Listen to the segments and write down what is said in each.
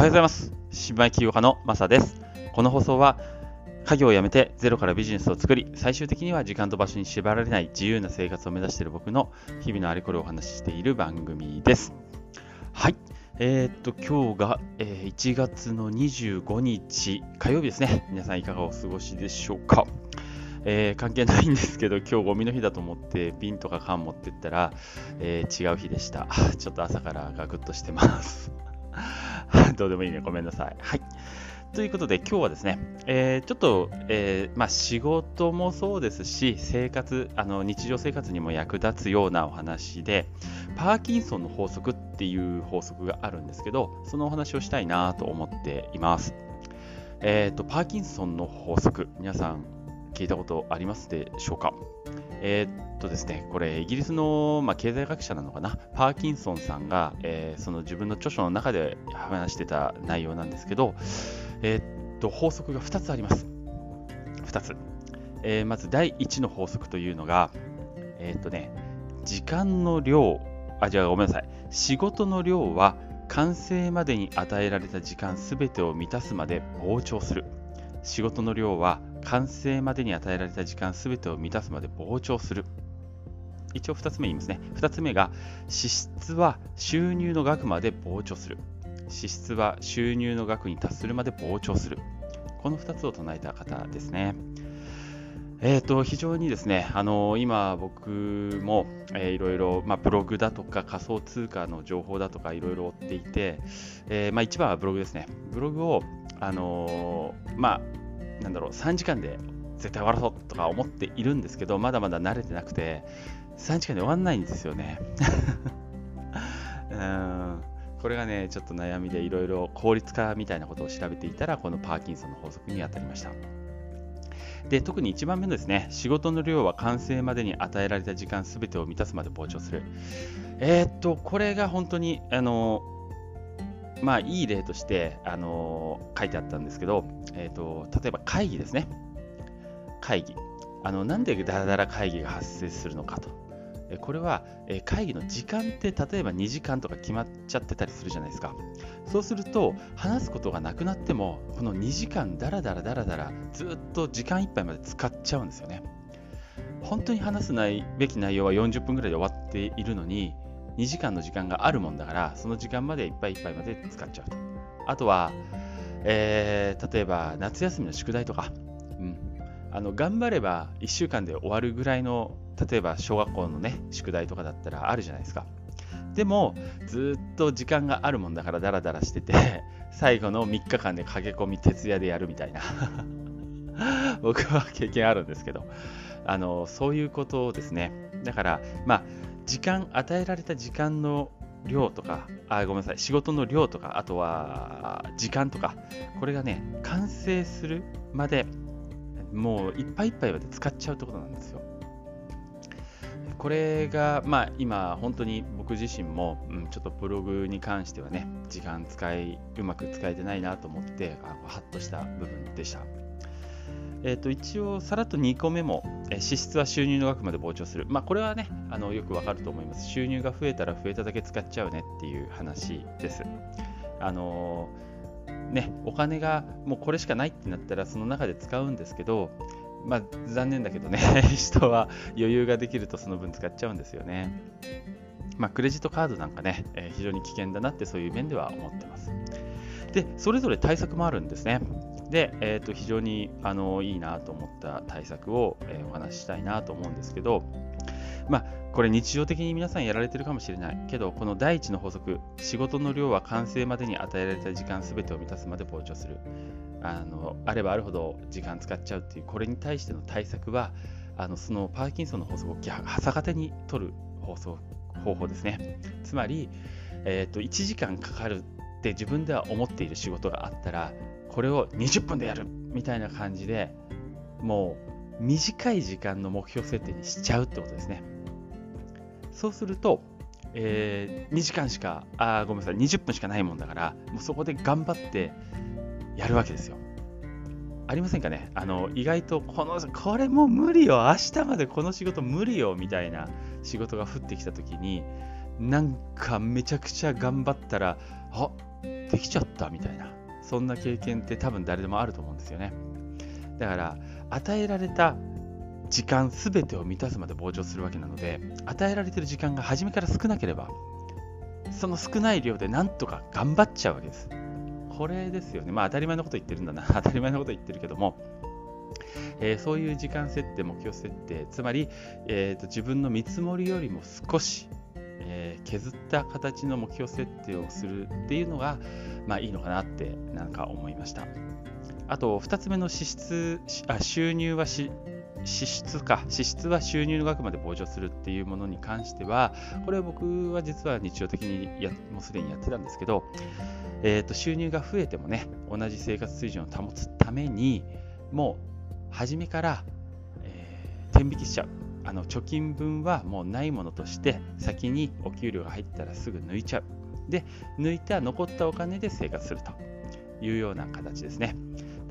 おはようございます。新米起業家のマサです。この放送は、家業を辞めてゼロからビジネスを作り、最終的には時間と場所に縛られない自由な生活を目指している僕の日々のあれこれをお話ししている番組です。はい。えー、っと、今日が、えー1月の25日火曜日ですね。皆さんいかがお過ごしでしょうか。えー関係ないんですけど、今日ゴミの日だと思って瓶とか缶持ってったら、えー違う日でした。ちょっと朝からガクッとしてます。どうでもいいね。ごめんなさい。はい。ということで、今日はですね、えーちょっと、えーまあ、仕事もそうですし、生活、あの日常生活にも役立つようなお話で、パーキンソンの法則っていう法則があるんですけど、そのお話をしたいなと思っています。えっ、と、パーキンソンの法則、皆さん聞いたことありますでしょうか？えーっとですね、これ、イギリスの、まあ、経済学者なのかな、パーキンソンさんが、えーその自分の著書の中で話してた内容なんですけど、えーっと、法則が2つあります。2つ。えまず、第1の法則というのが、えっとね、時間の量、あ、じゃあごめんなさい。仕事の量は完成までに与えられた時間すべてを満たすまで膨張する。仕事の量は完成までに与えられた時間すべてを満たすまで膨張する。一応2つ目言いますね。2つ目が、支出は収入の額まで膨張する。支出は収入の額に達するまで膨張する。この2つを唱えた方ですね。えー、と非常にですね、あの今僕も、えーいろいろ、まあ、ブログだとか仮想通貨の情報だとかいろいろ追っていて、えーまあ、一番はブログですね。ブログを、あのーまあ、なんだろう、3時間で絶対終わらそうとか思っているんですけど、まだまだ慣れてなくて、3時間で終わんないんですよね。うんこれがね、ちょっと悩みでいろいろ効率化みたいなことを調べていたら、このパーキンソンの法則に当たりました。で、特に1番目のですね、仕事の量は完成までに与えられた時間すべてを満たすまで膨張する。えーっと、これが本当に、あの、まあ、いい例として、あの、書いてあったんですけど、えーと、例えば会議ですね。会議。あの、なんでダラダラ会議が発生するのかと。これは、会議の時間って例えば2時間とか決まっちゃってたりするじゃないですか。そうすると、話すことがなくなっても、この2時間ダラダラダラダラずっと時間いっぱいまで使っちゃうんですよね。本当に話すないべき内容は40分ぐらいで終わっているのに、2時間の時間があるもんだから、その時間までいっぱいいっぱいまで使っちゃうと。あとは、えー例えば夏休みの宿題とか、うん、あの頑張れば1週間で終わるぐらいの、例えば小学校のね、宿題とかだったらあるじゃないですか。でも、ずっと時間があるもんだからダラダラしてて、最後の3日間で駆け込み徹夜でやるみたいな。僕は経験あるんですけど、あのそういうことですね。だから、まあ、時間、与えられた時間の量とか、あ、ごめんなさい、仕事の量とか、あとは時間とか、これがね、完成するまで、もういっぱいいっぱいまで使っちゃうってことなんですよ。これが、まあ、今、本当に僕自身も、うん、ちょっとブログに関してはね、時間使い、うまく使えてないなと思って、あハッとした部分でした。えー、と一応、さらっと2個目も、えー支出は収入の額まで膨張する。まあ、これはね、あのよくわかると思います。収入が増えたら増えただけ使っちゃうねっていう話です。あのーね、お金がもうこれしかないってなったら、その中で使うんですけど、まあ、残念だけどね、人は余裕ができるとその分使っちゃうんですよね。まあ、クレジットカードなんかね、えー非常に危険だなってそういう面では思ってます。で、それぞれ対策もあるんですね。で、えーと非常にあのいいなと思った対策を、えーお話ししたいなと思うんですけど、まあ、これ日常的に皆さんやられてるかもしれないけど、この第一の法則、仕事の量は完成までに与えられた時間すべてを満たすまで膨張する。あのあればあるほど時間使っちゃうっていう、これに対しての対策は、あのそのパーキンソンの法則を逆逆手に取る方法方法ですね。つまり、えーと、1時間かかるって自分では思っている仕事があったら、これを20分でやるみたいな感じでもう短い時間の目標設定にしちゃうってことですね。そうすると、えー2時間しか、あごめんなさい、20分しかないもんだから、もうそこで頑張ってやるわけですよ。ありませんかね？あの意外とこの、これもう無理よ、明日までこの仕事無理よみたいな仕事が降ってきたときに、なんかめちゃくちゃ頑張ったら、あできちゃったみたいなそんな経験って多分誰でもあると思うんですよね。だから与えられた時間全てを満たすまで膨張するわけなので与えられてる時間が初めから少なければその少ない量でなんとか頑張っちゃうわけです。これですよね。まあ当たり前のこと言ってるんだな。当たり前のこと言ってるけども。えー、そういう時間設定、目標設定、つまり、えーと、自分の見積もりよりも少し、えー、削った形の目標設定をするっていうのが、まあ、いいのかなってなんか思いました。あと、2つ目の支出あ収入は支出か、支出は収入の額まで膨張するっていうものに関しては、これは僕は実は日常的にやもうすでにやってたんですけど、えーと、収入が増えてもね、同じ生活水準を保つために、もう初めから、えー、天引きしちゃうあの貯金分はもうないものとして先にお給料が入ったらすぐ抜いちゃう。で抜いた残ったお金で生活するというような形ですね。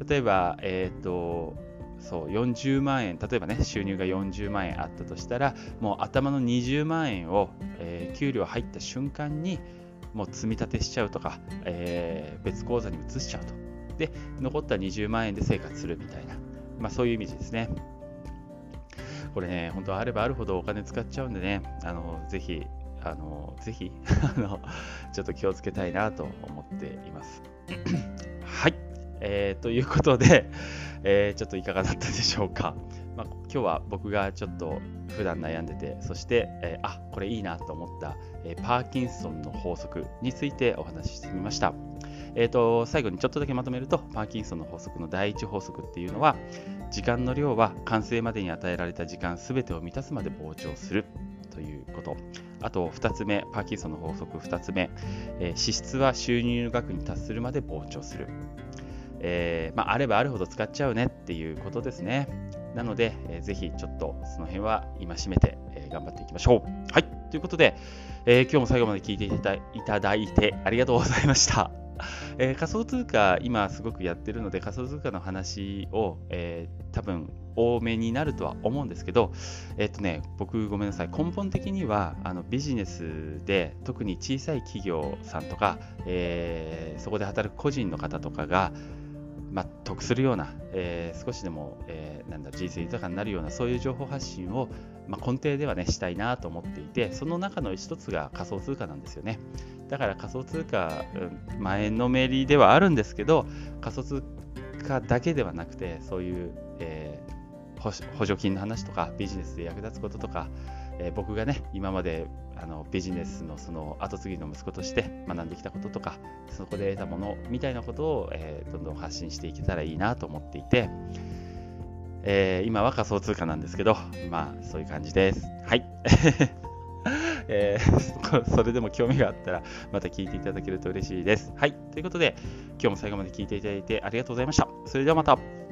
例えば、えーと、そう40万円例えばね収入が40万円あったとしたらもう頭の20万円を、えー、給料入った瞬間にもう積み立てしちゃうとか、えー、別口座に移しちゃうと。で残った20万円で生活するみたいな。まあ、そういうイメージですね。これね、本当あればあるほどお金使っちゃうんでね、あのぜひ、あのぜひ あの、ちょっと気をつけたいなと思っています。はい、えー、ということで、えー、ちょっといかがだったでしょうか。まあ、今日は僕がちょっと普段悩んでて、そして、えー、あこれいいなと思った、えー、パーキンソンの法則についてお話ししてみました。えーと、最後にちょっとだけまとめると、パーキンソンの法則の第一法則っていうのは、時間の量は完成までに与えられた時間すべてを満たすまで膨張するということ。あと2つ目、パーキンソンの法則2つ目、えー、支出は収入額に達するまで膨張する。えー、まあ、あればあるほど使っちゃうねっていうことですね。なので、えー、ぜひちょっとその辺は戒めて、えー、頑張っていきましょう。はい。ということで、えー、今日も最後まで聞いていただいてありがとうございました。えー、仮想通貨、今すごくやってるので、仮想通貨の話を、えー、多分多めになるとは思うんですけど、えっ、とね、僕ごめんなさい、根本的にはあのビジネスで、特に小さい企業さんとか、えー、そこで働く個人の方とかが、まあ、得するような、えー、少しでも、えー、なんだ人生豊かになるようなそういう情報発信を、まあ、根底ではねしたいなと思っていてその中の一つが仮想通貨なんですよね。だから仮想通貨、うん、前のめりではあるんですけど仮想通貨だけではなくてそういう、えー、補助金の話とかビジネスで役立つこととか、えー、僕がね今まであのビジネスのその後継ぎの息子として学んできたこととかそこで得たものみたいなことを、えー、どんどん発信していけたらいいなと思っていて、えー、今は仮想通貨なんですけどまあそういう感じです。はい。えー、それでも興味があったらまた聞いていただけると嬉しいです。はい。ということで今日も最後まで聞いていただいてありがとうございました。それではまた。